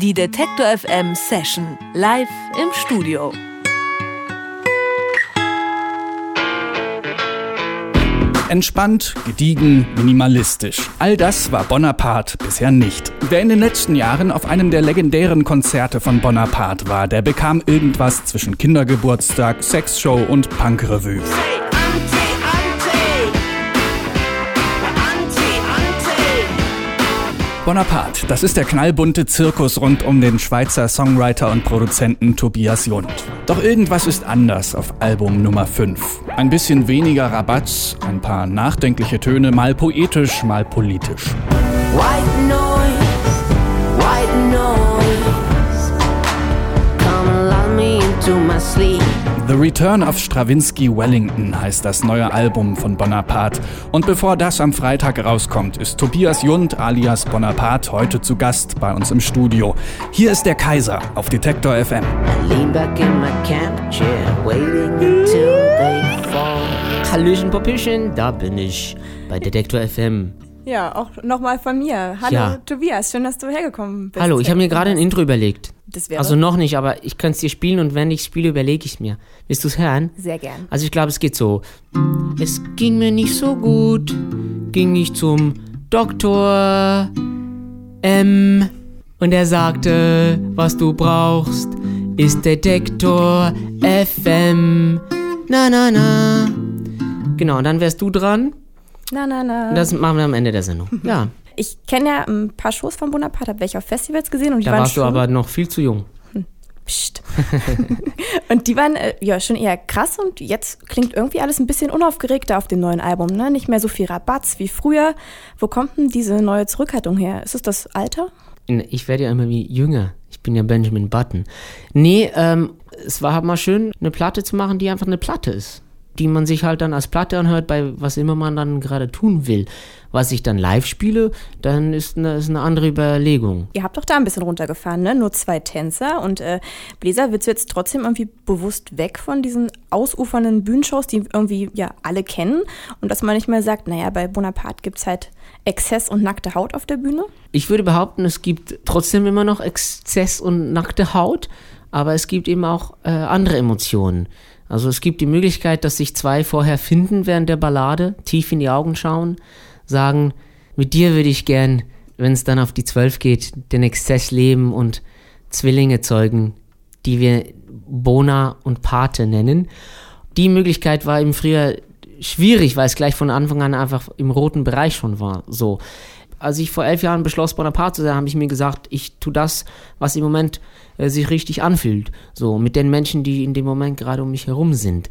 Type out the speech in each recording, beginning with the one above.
Die Detektor FM Session live im Studio. Entspannt, gediegen, minimalistisch. All das war Bonaparte bisher nicht. Wer in den letzten Jahren auf einem der legendären Konzerte von Bonaparte war, der bekam irgendwas zwischen Kindergeburtstag, Sexshow und Punkrevue. Bonaparte, das ist der knallbunte Zirkus rund um den Schweizer Songwriter und Produzenten Tobias Jund. Doch irgendwas ist anders auf Album Nummer 5. Ein bisschen weniger Rabatz, ein paar nachdenkliche Töne, mal poetisch, mal politisch. White noise, white noise, come allow me into my sleep. The Return of Stravinsky Wellington heißt das neue Album von Bonaparte. Und bevor das am Freitag rauskommt, ist Tobias Jund alias Bonaparte heute zu Gast bei uns im Studio. Hier ist der Kaiser auf Detektor FM. Hallöchen, Popöchen, da bin ich bei Detektor FM. Ja, auch nochmal von mir. Hallo ja. Tobias, schön, dass du hergekommen bist. Hallo, ich habe mir gerade ein Intro überlegt. Also noch nicht, aber ich könnte es dir spielen und wenn ich spiele, überlege ich es mir. Willst du es hören? Sehr gern. Also ich glaube, es geht so. Es ging mir nicht so gut, ging ich zum Doktor M und er sagte, was du brauchst, ist Detektor FM. Na na na. Genau, und dann wärst du dran. Na na na. Das machen wir am Ende der Sendung. Ja. Ich kenne ja ein paar Shows von Bonaparte, habe welche auf Festivals gesehen und die da waren warst schon, du aber noch viel zu jung. Hm, psst. und die waren äh, ja schon eher krass und jetzt klingt irgendwie alles ein bisschen unaufgeregter auf dem neuen Album, ne? Nicht mehr so viel Rabatz wie früher. Wo kommt denn diese neue Zurückhaltung her? Ist es das Alter? Ich werde ja immer wie jünger. Ich bin ja Benjamin Button. Nee, ähm, es war halt mal schön, eine Platte zu machen, die einfach eine Platte ist die man sich halt dann als Platte anhört, bei was immer man dann gerade tun will. Was ich dann live spiele, dann ist eine, ist eine andere Überlegung. Ihr habt doch da ein bisschen runtergefahren, ne? Nur zwei Tänzer und äh, Bläser, willst du jetzt trotzdem irgendwie bewusst weg von diesen ausufernden Bühnenshows, die irgendwie ja alle kennen und dass man nicht mehr sagt, naja, bei Bonaparte gibt es halt Exzess und nackte Haut auf der Bühne? Ich würde behaupten, es gibt trotzdem immer noch Exzess und nackte Haut, aber es gibt eben auch äh, andere Emotionen. Also es gibt die Möglichkeit, dass sich zwei vorher finden während der Ballade, tief in die Augen schauen, sagen, mit dir würde ich gern, wenn es dann auf die Zwölf geht, den Exzess leben und Zwillinge zeugen, die wir Bona und Pate nennen. Die Möglichkeit war eben früher schwierig, weil es gleich von Anfang an einfach im roten Bereich schon war. So. Als ich vor elf Jahren beschloss, Bonaparte zu sein, habe ich mir gesagt, ich tue das, was im Moment äh, sich richtig anfühlt. So, mit den Menschen, die in dem Moment gerade um mich herum sind.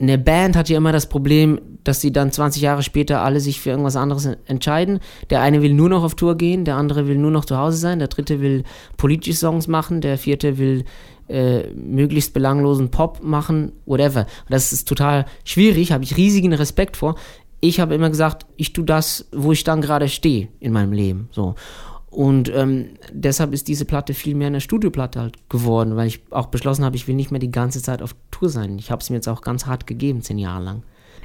Eine Band hat ja immer das Problem, dass sie dann 20 Jahre später alle sich für irgendwas anderes entscheiden. Der eine will nur noch auf Tour gehen, der andere will nur noch zu Hause sein, der dritte will politische Songs machen, der vierte will äh, möglichst belanglosen Pop machen, whatever. Das ist total schwierig, habe ich riesigen Respekt vor. Ich habe immer gesagt, ich tue das, wo ich dann gerade stehe in meinem Leben. So. Und ähm, deshalb ist diese Platte viel mehr eine Studioplatte halt geworden, weil ich auch beschlossen habe, ich will nicht mehr die ganze Zeit auf Tour sein. Ich habe es mir jetzt auch ganz hart gegeben, zehn Jahre lang.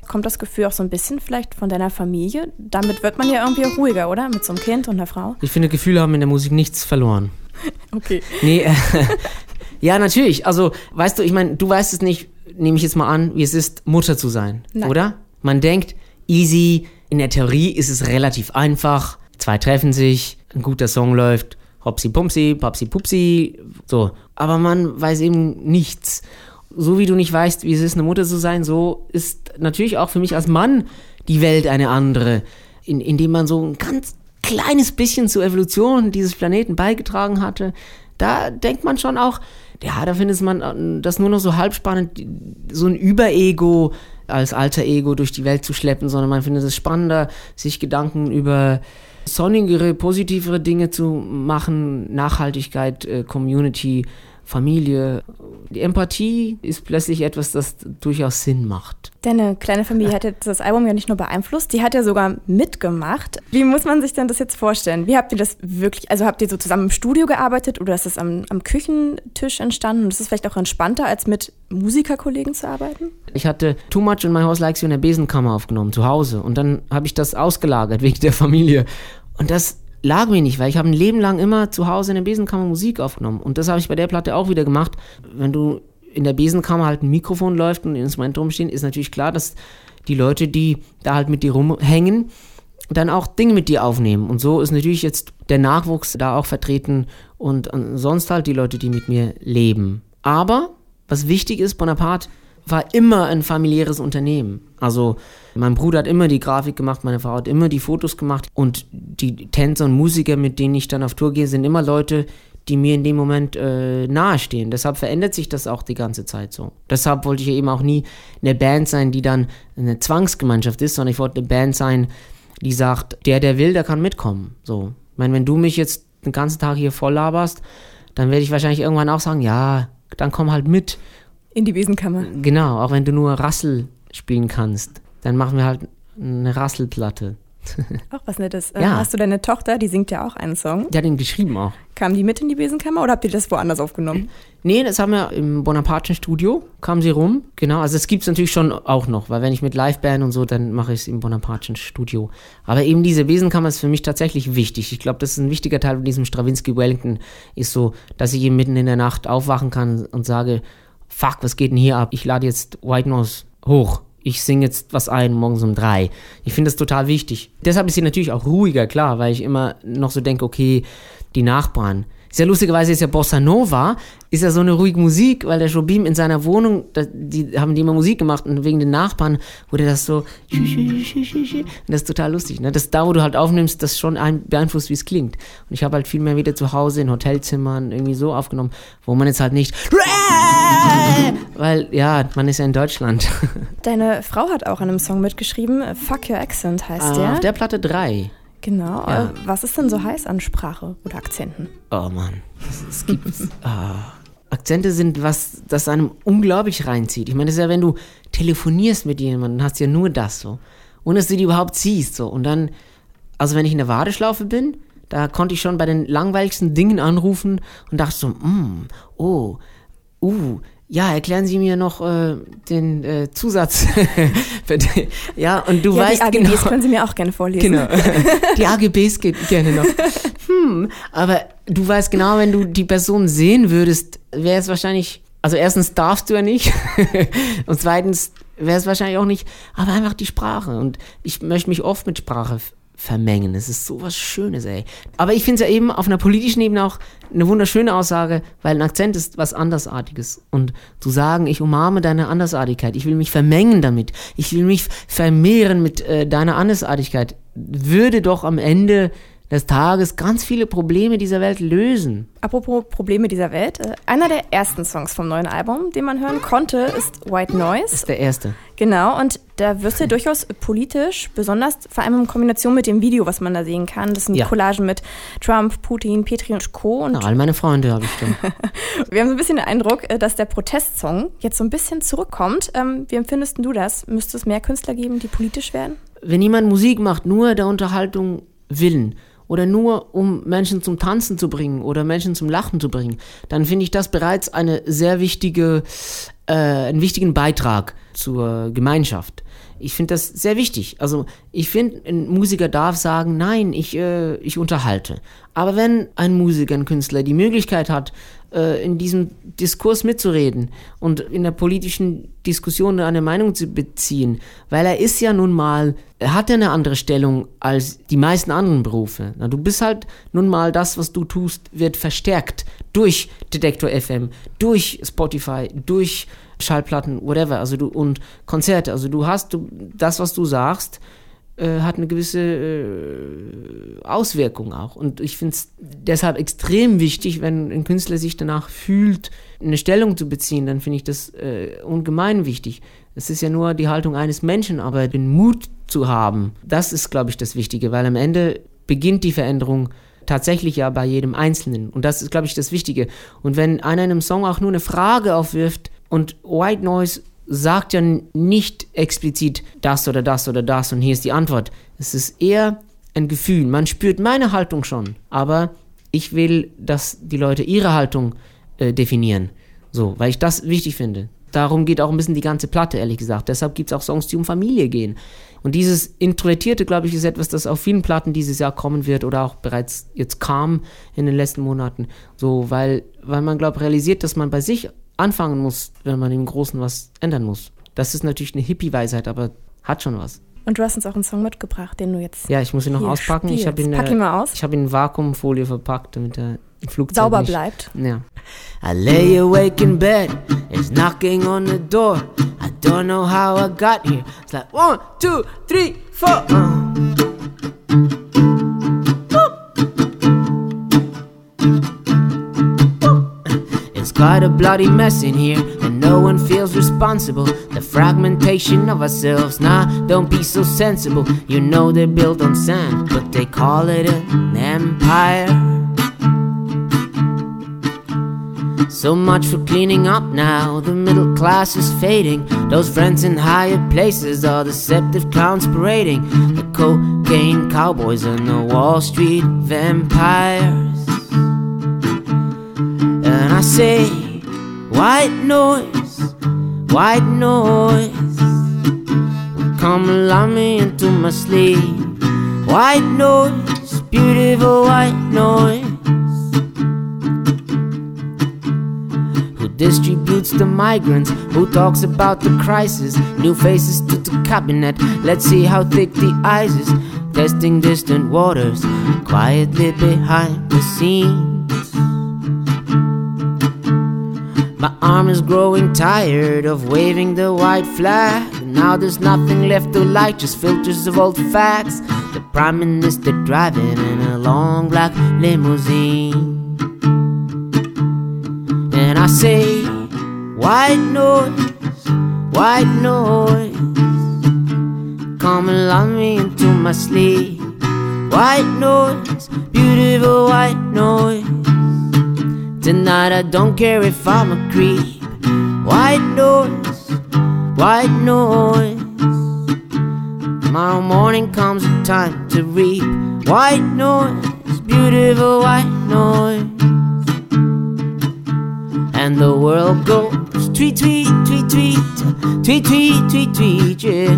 Kommt das Gefühl auch so ein bisschen vielleicht von deiner Familie? Damit wird man ja irgendwie ruhiger, oder? Mit so einem Kind und einer Frau? Ich finde, Gefühle haben in der Musik nichts verloren. okay. Nee, äh, ja, natürlich. Also, weißt du, ich meine, du weißt es nicht, nehme ich jetzt mal an, wie es ist, Mutter zu sein, Nein. oder? Man denkt, easy, in der Theorie ist es relativ einfach. Zwei treffen sich, ein guter Song läuft, hopsi pumsi, papsi pupsi, so. Aber man weiß eben nichts. So wie du nicht weißt, wie es ist, eine Mutter zu sein, so ist natürlich auch für mich als Mann die Welt eine andere, in, indem man so ein ganz kleines bisschen zur Evolution dieses Planeten beigetragen hatte. Da denkt man schon auch, ja, da findet man das nur noch so halb spannend, so ein Überego als alter Ego durch die Welt zu schleppen, sondern man findet es spannender, sich Gedanken über sonnigere, positivere Dinge zu machen, Nachhaltigkeit, äh, Community, Familie. Die Empathie ist plötzlich etwas, das durchaus Sinn macht. Deine kleine Familie hat jetzt das Album ja nicht nur beeinflusst, die hat ja sogar mitgemacht. Wie muss man sich denn das jetzt vorstellen? Wie habt ihr das wirklich, also habt ihr so zusammen im Studio gearbeitet oder ist das am, am Küchentisch entstanden und ist es vielleicht auch entspannter, als mit Musikerkollegen zu arbeiten? Ich hatte Too Much in My House Likes You in der Besenkammer aufgenommen, zu Hause. Und dann habe ich das ausgelagert wegen der Familie. Und das lag mir nicht, weil ich habe ein Leben lang immer zu Hause in der Besenkammer Musik aufgenommen. Und das habe ich bei der Platte auch wieder gemacht. Wenn du in der Besenkammer halt ein Mikrofon läuft und ein Instrument rumstehen, ist natürlich klar, dass die Leute, die da halt mit dir rumhängen, dann auch Dinge mit dir aufnehmen. Und so ist natürlich jetzt der Nachwuchs da auch vertreten und sonst halt die Leute, die mit mir leben. Aber was wichtig ist, Bonaparte war immer ein familiäres Unternehmen. Also mein Bruder hat immer die Grafik gemacht, meine Frau hat immer die Fotos gemacht und die Tänzer und Musiker, mit denen ich dann auf Tour gehe, sind immer Leute, die mir in dem Moment äh, nahestehen. Deshalb verändert sich das auch die ganze Zeit so. Deshalb wollte ich ja eben auch nie eine Band sein, die dann eine Zwangsgemeinschaft ist, sondern ich wollte eine Band sein, die sagt, der, der will, der kann mitkommen. So. Ich meine, wenn du mich jetzt den ganzen Tag hier voll laberst, dann werde ich wahrscheinlich irgendwann auch sagen, ja, dann komm halt mit. In die Besenkammer. Genau, auch wenn du nur Rassel spielen kannst, dann machen wir halt eine Rasselplatte. Auch was Nettes. Äh, ja. Hast du deine Tochter, die singt ja auch einen Song? Die hat ihn geschrieben auch. Kam die mit in die Besenkammer oder habt ihr das woanders aufgenommen? Nee, das haben wir im Bonaparteschen Studio, kam sie rum. Genau, also es gibt es natürlich schon auch noch, weil wenn ich mit Liveband und so, dann mache ich es im Bonaparteschen Studio. Aber eben diese Besenkammer ist für mich tatsächlich wichtig. Ich glaube, das ist ein wichtiger Teil von diesem Stravinsky Wellington, ist so, dass ich eben mitten in der Nacht aufwachen kann und sage, fuck, was geht denn hier ab? Ich lade jetzt White Nose hoch ich singe jetzt was ein morgens um drei. Ich finde das total wichtig. Deshalb ist sie natürlich auch ruhiger, klar, weil ich immer noch so denke, okay, die Nachbarn, sehr lustigerweise ist ja Bossa Nova, ist ja so eine ruhige Musik, weil der Jobim in seiner Wohnung, die haben die immer Musik gemacht und wegen den Nachbarn wurde das so, und das ist total lustig, ne? Das da, wo du halt aufnimmst, das schon beeinflusst, wie es klingt. Und ich habe halt viel mehr wieder zu Hause in Hotelzimmern irgendwie so aufgenommen, wo man jetzt halt nicht, weil, ja, man ist ja in Deutschland. Deine Frau hat auch an einem Song mitgeschrieben, Fuck Your Accent heißt der. Auf der Platte 3. Genau. Ja. Äh, was ist denn so heiß an Sprache oder Akzenten? Oh Mann, es gibt ah. Akzente sind was, das einem unglaublich reinzieht. Ich meine, das ist ja, wenn du telefonierst mit jemandem, hast du ja nur das so. Ohne dass du die überhaupt siehst so. Und dann, also wenn ich in der Warteschlaufe bin, da konnte ich schon bei den langweiligsten Dingen anrufen und dachte so, mm, oh, uh, ja, erklären Sie mir noch äh, den äh, Zusatz. ja, und du ja, weißt die AGBs genau, können Sie mir auch gerne vorlesen. Genau. Die AGBs geht gerne noch. Hm, aber du weißt genau, wenn du die Person sehen würdest, wäre es wahrscheinlich, also erstens darfst du ja nicht und zweitens wäre es wahrscheinlich auch nicht, aber einfach die Sprache und ich möchte mich oft mit Sprache vermengen. Es ist so was Schönes, ey. Aber ich finde es ja eben auf einer politischen Ebene auch eine wunderschöne Aussage, weil ein Akzent ist was Andersartiges. Und zu sagen, ich umarme deine Andersartigkeit, ich will mich vermengen damit, ich will mich vermehren mit äh, deiner Andersartigkeit, würde doch am Ende des Tages ganz viele Probleme dieser Welt lösen. Apropos Probleme dieser Welt, äh, einer der ersten Songs vom neuen Album, den man hören konnte, ist White Noise. Das ist der erste. Genau, und da wirst du durchaus politisch, besonders vor allem in Kombination mit dem Video, was man da sehen kann. Das sind ja. Collagen mit Trump, Putin, Petri und Co. Und Na, all meine Freunde habe ich schon. Wir haben so ein bisschen den Eindruck, äh, dass der Protestsong jetzt so ein bisschen zurückkommt. Ähm, wie empfindest du das? Müsste es mehr Künstler geben, die politisch werden? Wenn jemand Musik macht, nur der Unterhaltung willen, oder nur um Menschen zum Tanzen zu bringen oder Menschen zum Lachen zu bringen, dann finde ich das bereits eine sehr wichtige, äh, einen wichtigen Beitrag zur Gemeinschaft. Ich finde das sehr wichtig. Also ich finde, ein Musiker darf sagen, nein, ich, äh, ich unterhalte. Aber wenn ein Musiker, ein Künstler die Möglichkeit hat, in diesem Diskurs mitzureden und in der politischen Diskussion eine Meinung zu beziehen, weil er ist ja nun mal, er hat ja eine andere Stellung als die meisten anderen Berufe. Na, du bist halt nun mal das, was du tust, wird verstärkt durch Detektor FM, durch Spotify, durch Schallplatten, whatever, also du und Konzerte. Also du hast du, das, was du sagst, äh, hat eine gewisse äh, Auswirkung auch. Und ich finde es deshalb extrem wichtig, wenn ein Künstler sich danach fühlt, eine Stellung zu beziehen, dann finde ich das äh, ungemein wichtig. Es ist ja nur die Haltung eines Menschen, aber den Mut zu haben, das ist, glaube ich, das Wichtige, weil am Ende beginnt die Veränderung tatsächlich ja bei jedem Einzelnen. Und das ist, glaube ich, das Wichtige. Und wenn einer in einem Song auch nur eine Frage aufwirft und White Noise sagt ja nicht explizit das oder das oder das und hier ist die Antwort. Es ist eher ein Gefühl. Man spürt meine Haltung schon, aber ich will, dass die Leute ihre Haltung äh, definieren. So, weil ich das wichtig finde. Darum geht auch ein bisschen die ganze Platte, ehrlich gesagt. Deshalb gibt es auch Songs, die um Familie gehen. Und dieses Introvertierte, glaube ich, ist etwas, das auf vielen Platten dieses Jahr kommen wird oder auch bereits jetzt kam in den letzten Monaten. So, weil, weil man, glaube ich, realisiert, dass man bei sich anfangen muss, wenn man im Großen was ändern muss. Das ist natürlich eine Hippie-Weisheit, aber hat schon was. Und du hast uns auch einen Song mitgebracht, den du jetzt. Ja, ich muss ihn noch auspacken. Spielst. Ich habe ihn, Pack ihn mal aus. Ich habe ihn in Vakuumfolie verpackt, damit er im Flugzeug Sauber nicht, bleibt. Ja. I lay awake in bed, it's knocking on the door. I don't know how I got here. It's like one, two, three, four. Uh. Quite a bloody mess in here, and no one feels responsible. The fragmentation of ourselves, nah, don't be so sensible. You know they're built on sand, but they call it an empire. So much for cleaning up now. The middle class is fading. Those friends in higher places are deceptive clowns parading. The cocaine cowboys and the Wall Street vampires. And I say, white noise, white noise. Come allow me into my sleep. White noise, beautiful white noise. Who distributes the migrants? Who talks about the crisis? New faces to the cabinet. Let's see how thick the ice is. Testing distant waters, quietly behind the scenes. My arm is growing tired of waving the white flag. Now there's nothing left to like, just filters of old facts. The Prime Minister driving in a long black limousine. And I say, white noise, white noise. Come and lull me into my sleep. White noise, beautiful white noise. Tonight I don't care if I'm a creep. White noise, white noise. Tomorrow morning comes the time to reap. White noise, beautiful white noise. And the world goes tweet, tweet, tweet, tweet, tweet, tweet, tweet, tweet, yeah.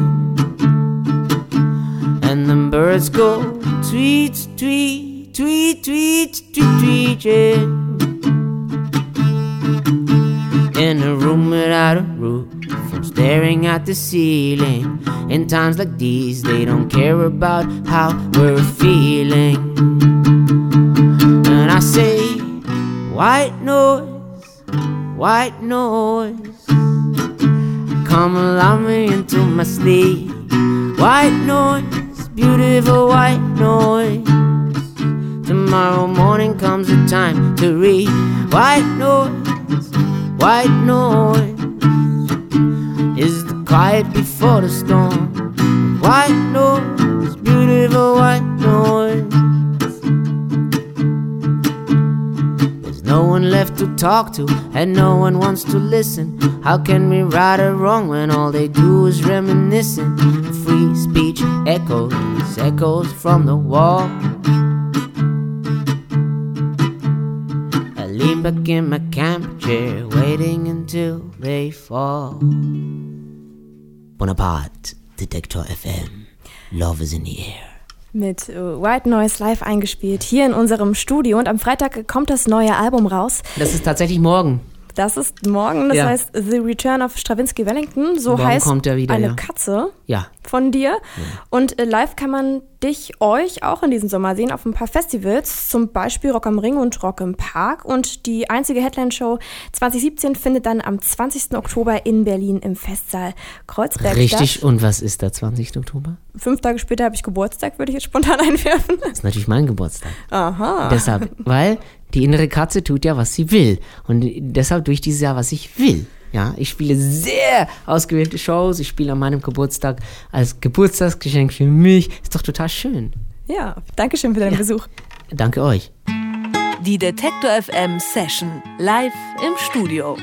And the birds go tweet, tweet, tweet, tweet, tweet, tweet, yeah room without a roof. From staring at the ceiling. In times like these, they don't care about how we're feeling. And I say, white noise, white noise. Come allow me into my sleep. White noise, beautiful white noise. Tomorrow morning comes the time to read. White noise white noise is the quiet before the storm. White noise, beautiful white noise. There's no one left to talk to, and no one wants to listen. How can we right or wrong when all they do is reminiscing? Free speech echoes, echoes from the wall. Lean back in my camp chair, waiting until they fall. Bonaparte, Detektor FM. Love is in the air. Mit äh, White Noise live eingespielt hier in unserem Studio und am Freitag kommt das neue Album raus. Das ist tatsächlich morgen. Das ist morgen, das Ja. heißt The Return of Stravinsky Wellington. So Morgen heißt kommt er wieder, eine ja. Katze Ja. Von dir. Und äh, live kann man dich, euch auch in diesem Sommer sehen auf ein paar Festivals, zum Beispiel Rock am Ring und Rock im Park. Und die einzige Headline-Show 2017 findet dann am 20. Oktober in Berlin im Festsaal Kreuzberg Richtig. statt. Und was ist der 20. Oktober? Fünf Tage später habe ich Geburtstag, würde ich jetzt spontan einwerfen. Das ist natürlich mein Geburtstag. Aha. Deshalb, weil die innere Katze tut ja, was sie will. Und deshalb tue ich dieses Jahr, was ich will. Ja, ich spiele sehr ausgewählte Shows. Ich spiele an meinem Geburtstag als Geburtstagsgeschenk für mich. Ist doch total schön. Ja, danke schön für deinen Besuch. Danke euch. Die Detektor FM Session live im Studio.